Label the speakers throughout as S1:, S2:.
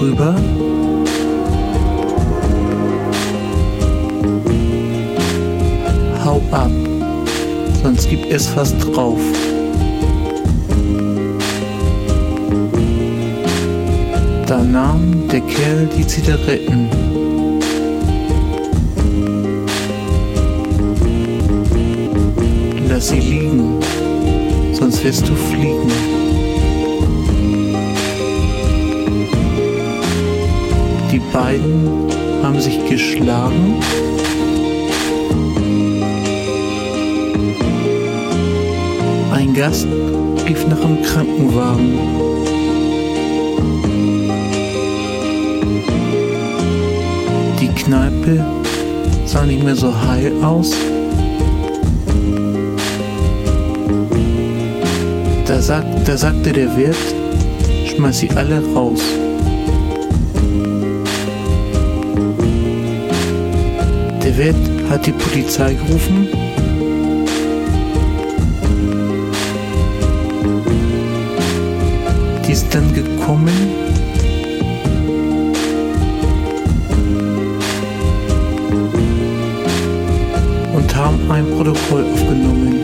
S1: rüber. Hau ab, sonst gibt es was drauf. Da nahm der Kerl die Zigaretten. Lass sie liegen, sonst
S2: wirst du fliegen. die beiden haben sich geschlagen. Ein Gast rief nach einem Krankenwagen. Die Kneipe sah nicht mehr so heil aus. Da, sagt, da sagte der Wirt, schmeiß sie alle raus. Wirt hat die Polizei gerufen.
S3: Die
S4: ist dann gekommen. Und haben ein Protokoll aufgenommen.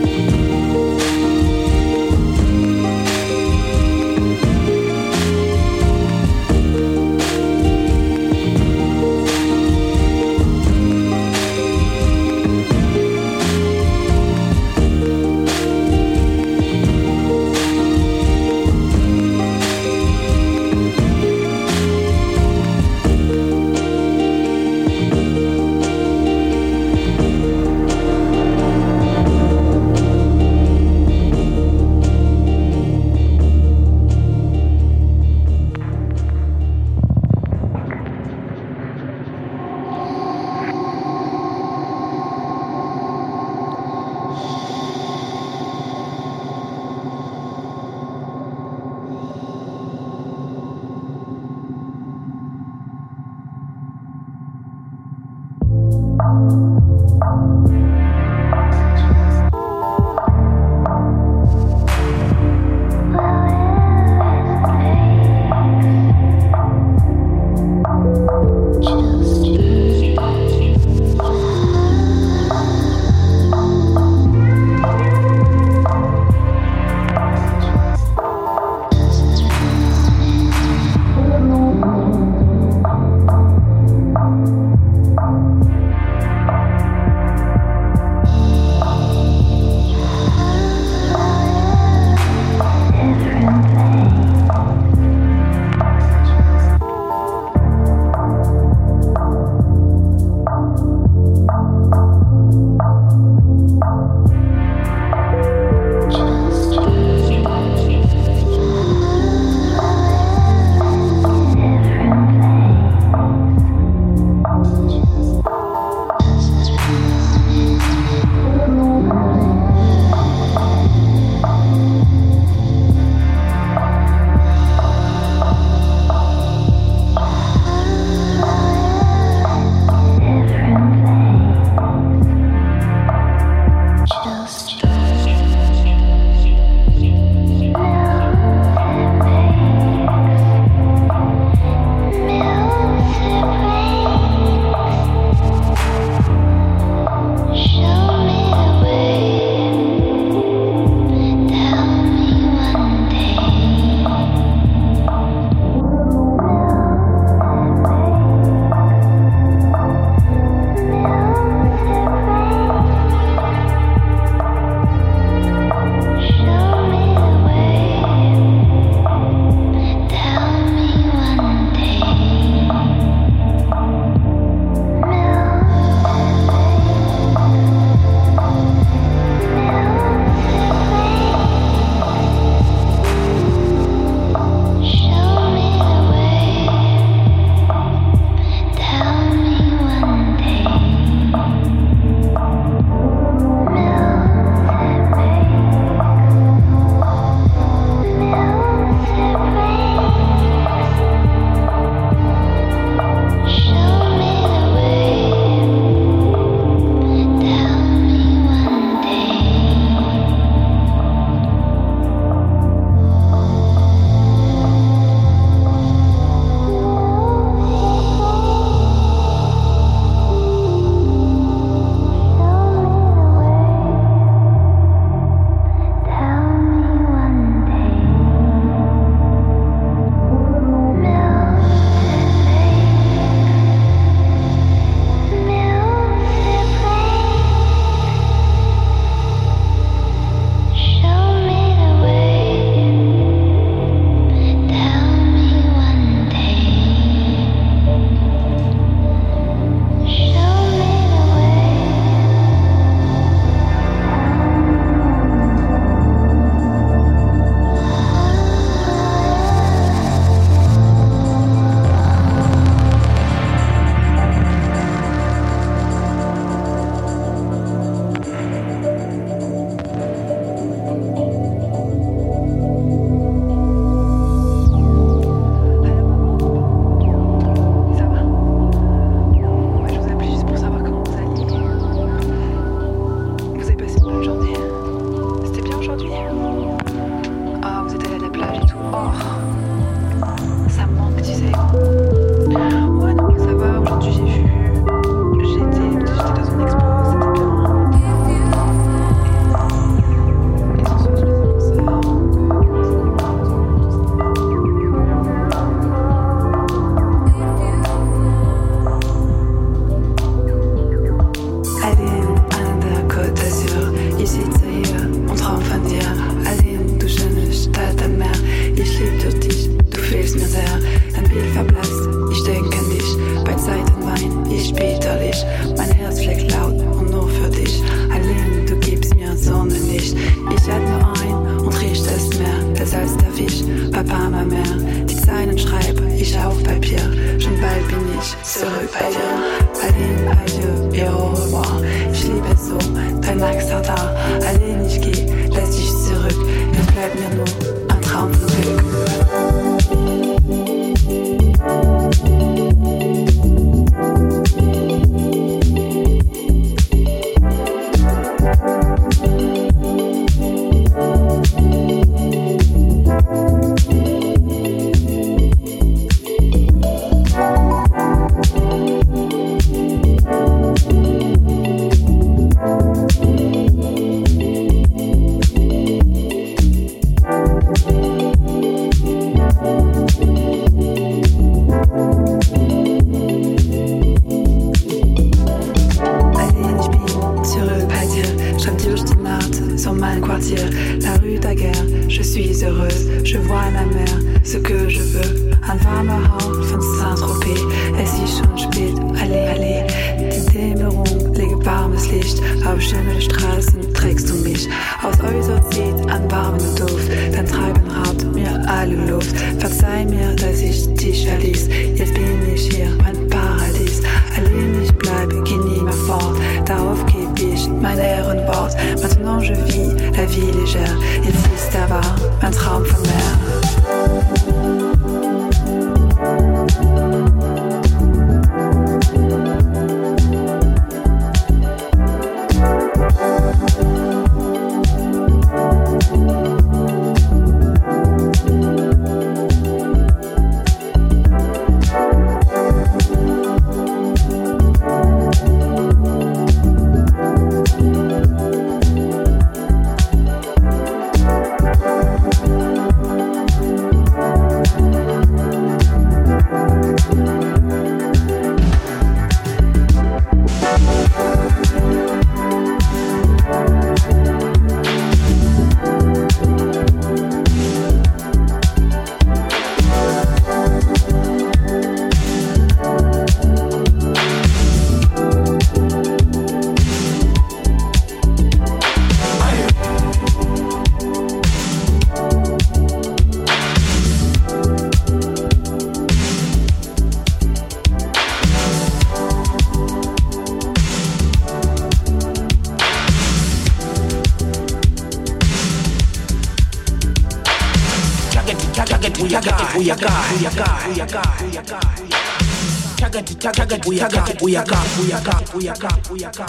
S4: uyaka uyaka uyaka uyaka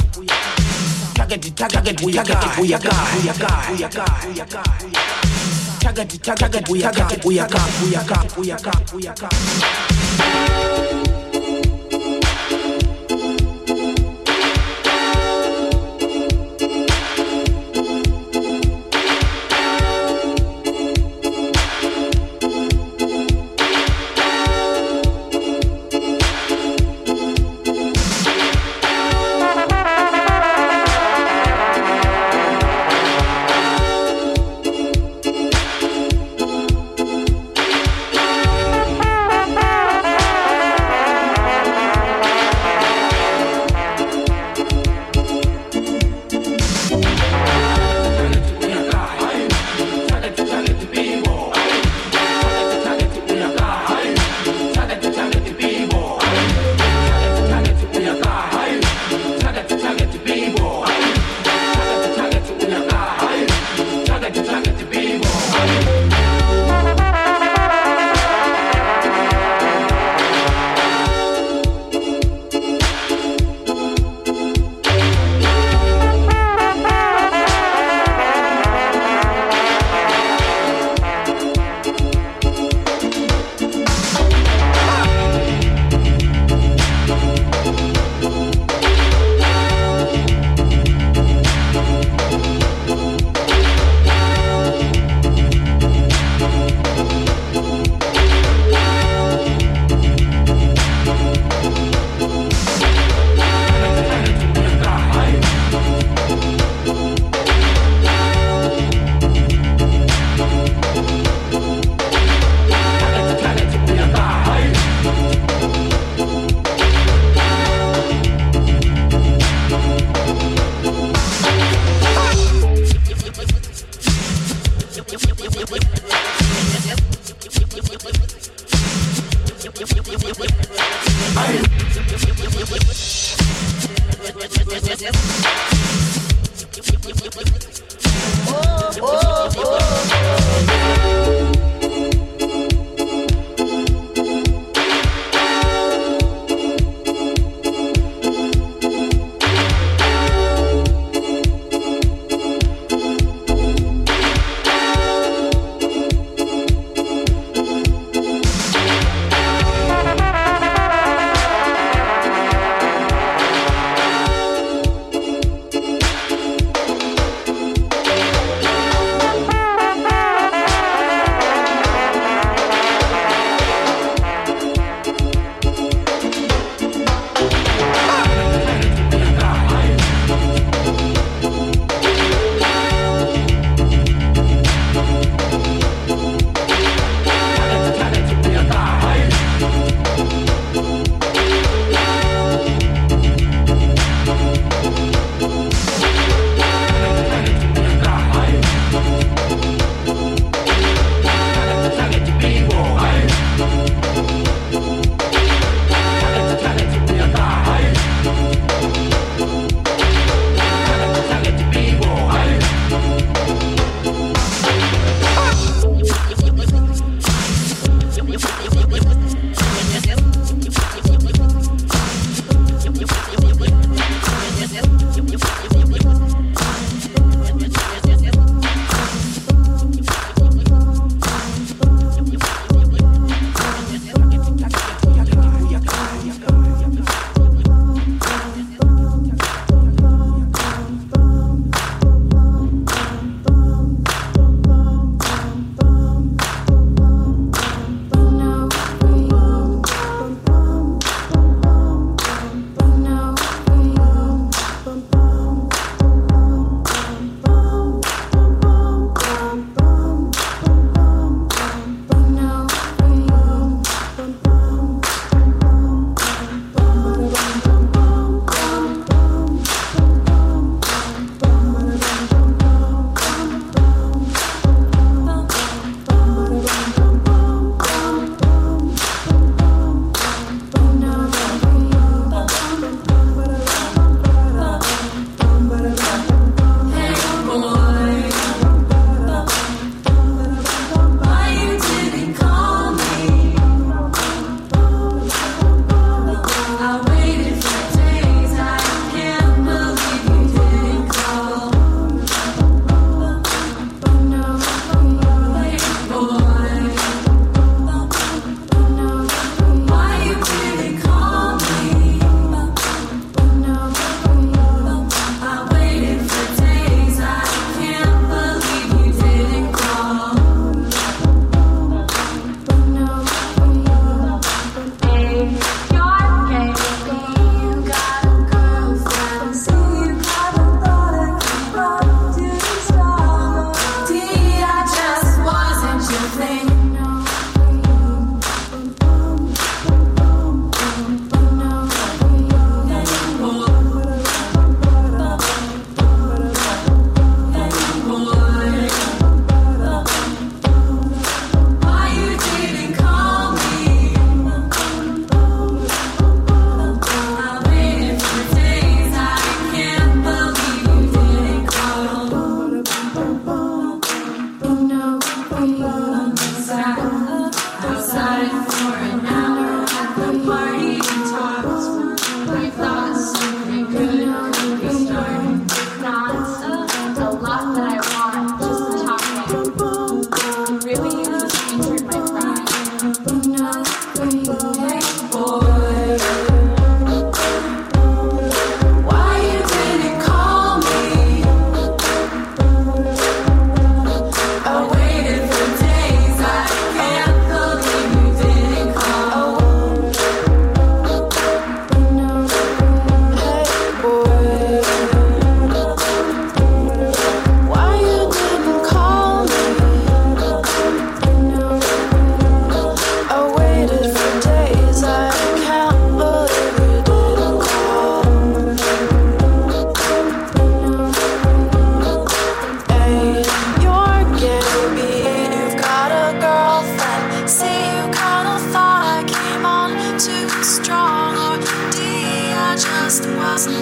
S4: target target uyaka uyaka uyaka uyaka uyaka. Target target uyaka uyaka uyaka uyaka uyaka.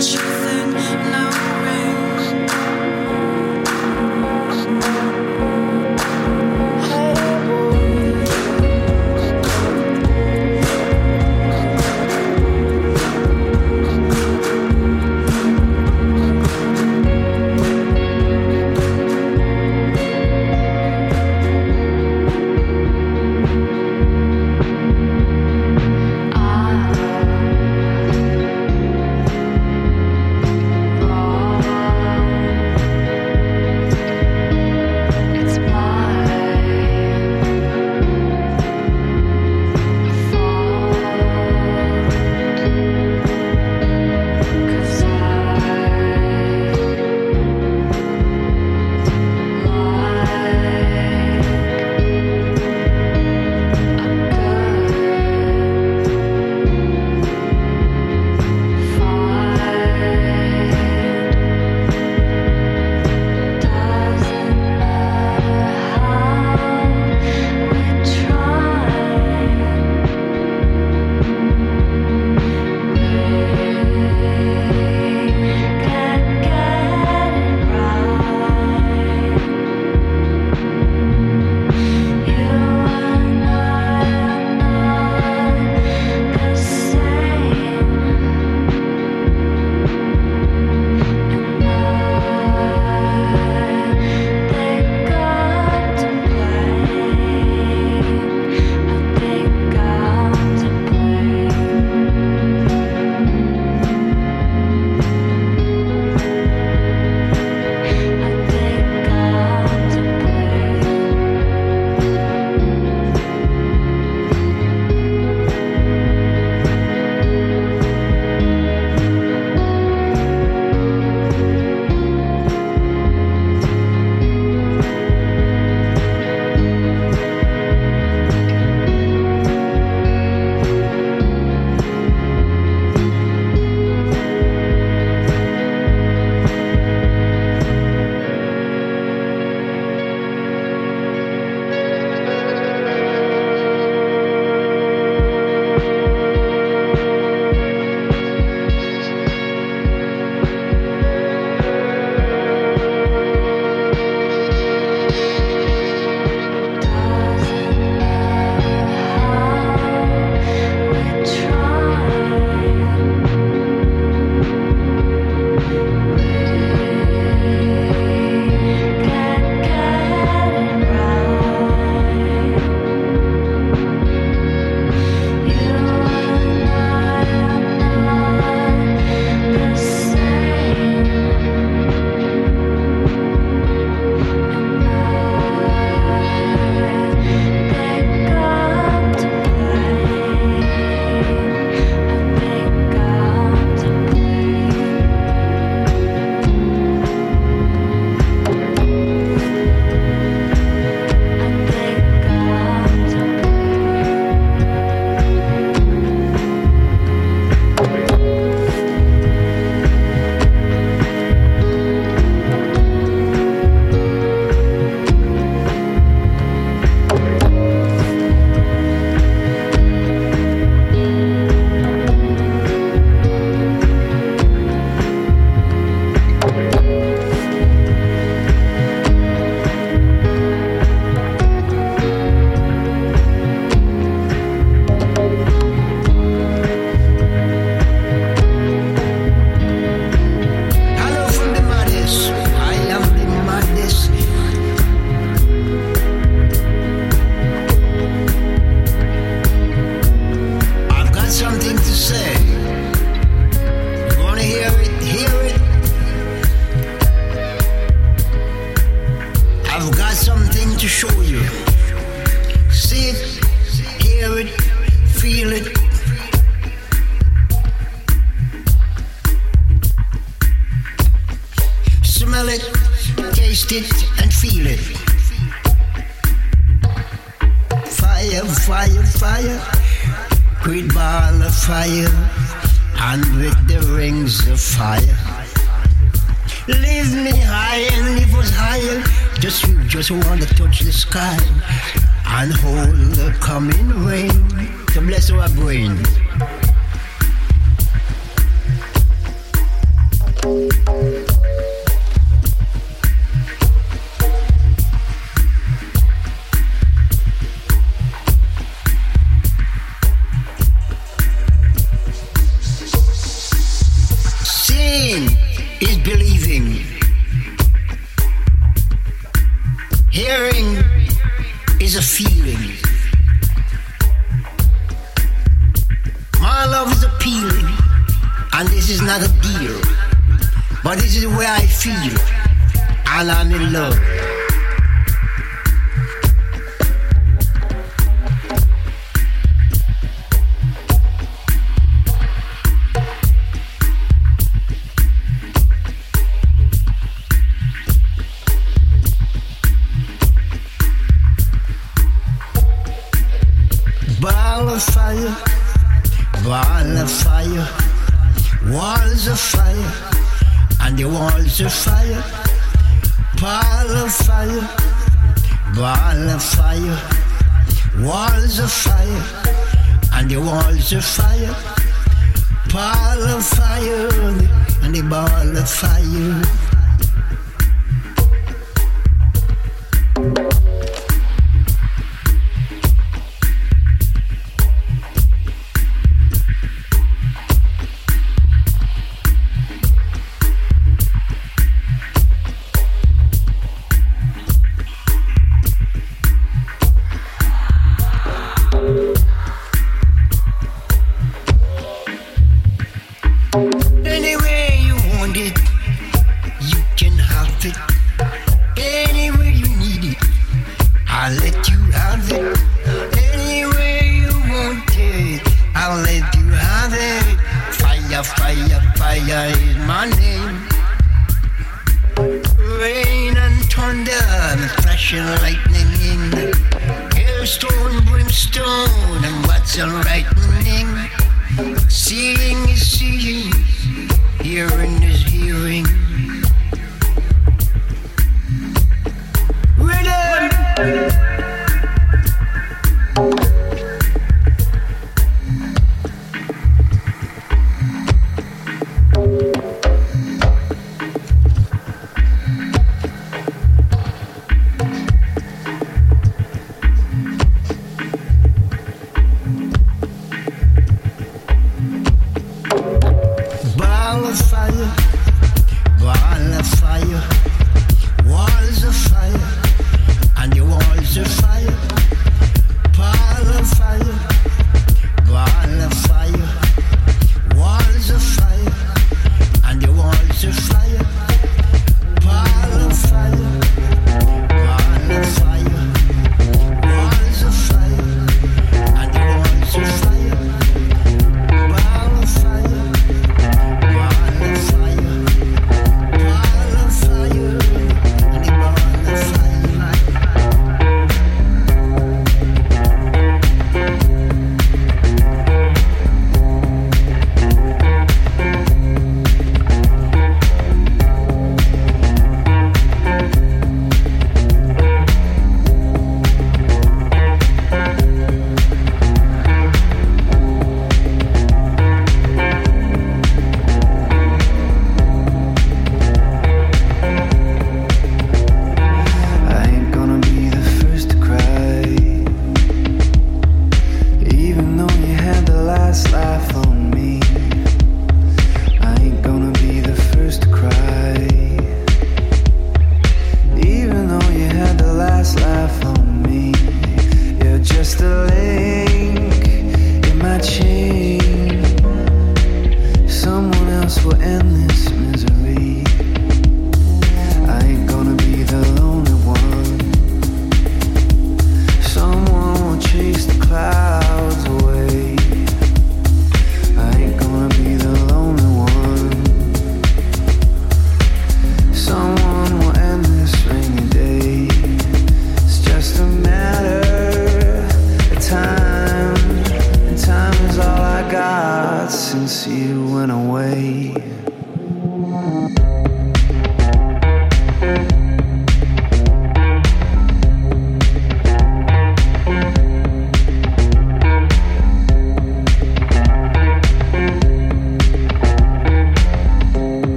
S4: chauffeur. And this is not a deal, but this is where I feel. And I'm
S5: in love.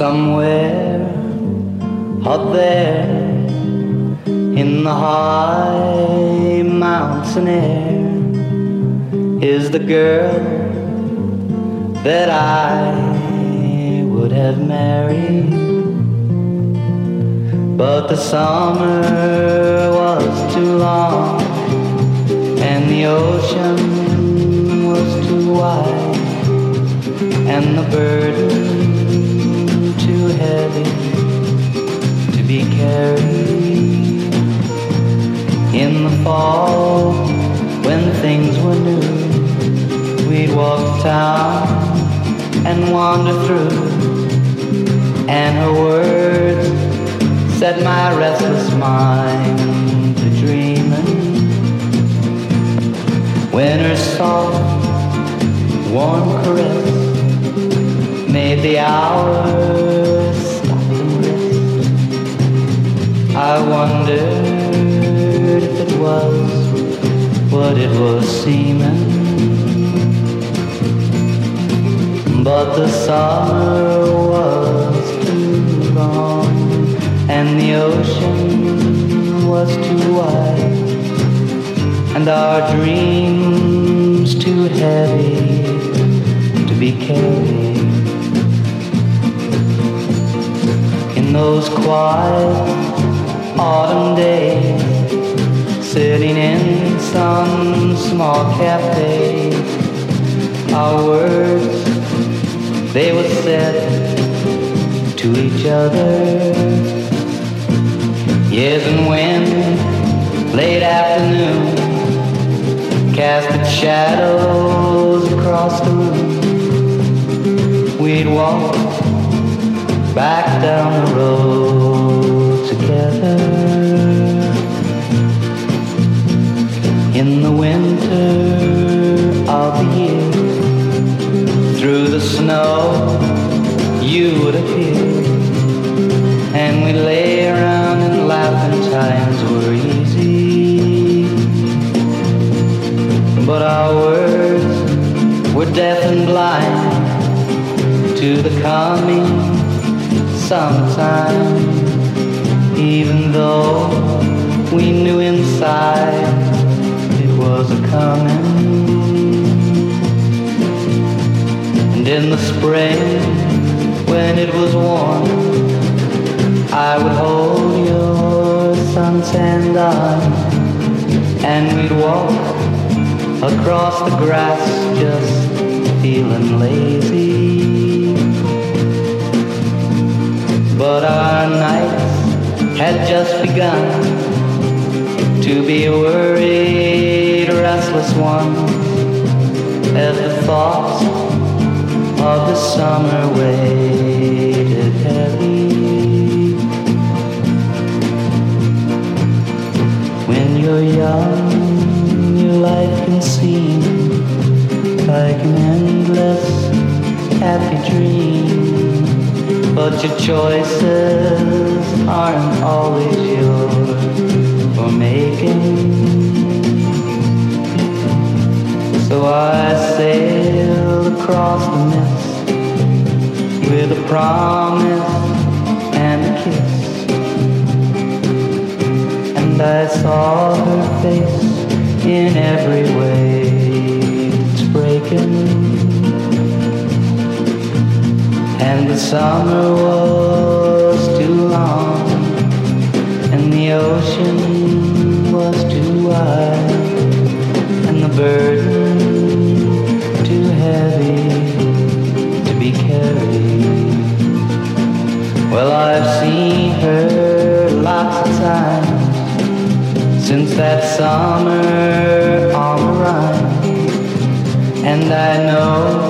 S6: Somewhere up there in the high mountain air is the girl that I would have married. But the summer was too long and the ocean was too wide and the burden heavy to be carried in the fall when things were new. We'd walk town and wander through and her words set my restless mind to dreaming. When her soft warm caress made the hours I wondered if it was what it was seeming. But the summer was too long and the ocean was too wide and our dreams too heavy to be carried in those quiet autumn day, sitting in some small cafe. Our words, they were said to each other. Yes, and when late afternoon cast its shadows across the room, we'd walk back down the road together. In the winter of the year, through the snow, you would appear, and we lay around and laugh, and times were easy. But our words were deaf and blind to the coming summertime, even though we knew inside it was a coming. And in the spring, when it was warm, I would hold your suntanned arm, and we'd walk across the grass, just feeling lazy. But our nights had just begun to be worried, restless one as the thoughts of the summer weighted heavy. When you're young, your life can seem like an endless happy dream. But your choices aren't always yours for making. So I sailed across the mist with a promise and a kiss. And I saw her face in every way it's breaking. And the summer was too long, and the ocean was too wide, and the burden too heavy to be carried. Well, I've seen her lots of times since that summer on the run, and I know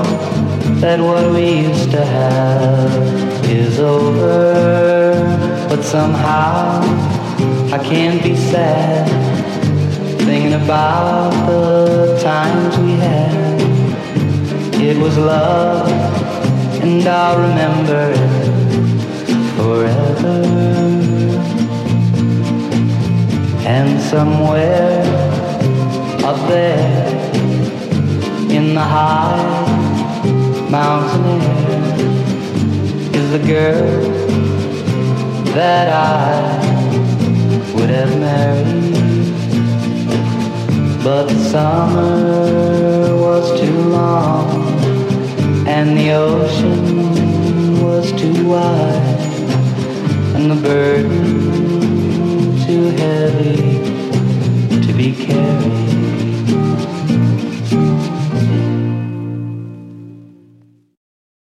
S6: that what we used to have is over. But somehow I can't be sad thinking about the times we had. It was love, and I'll remember it forever. And somewhere up there in the high mountain air is is the girl that I would have married. But the summer was too long and the ocean was too wide and the burden too heavy to be carried.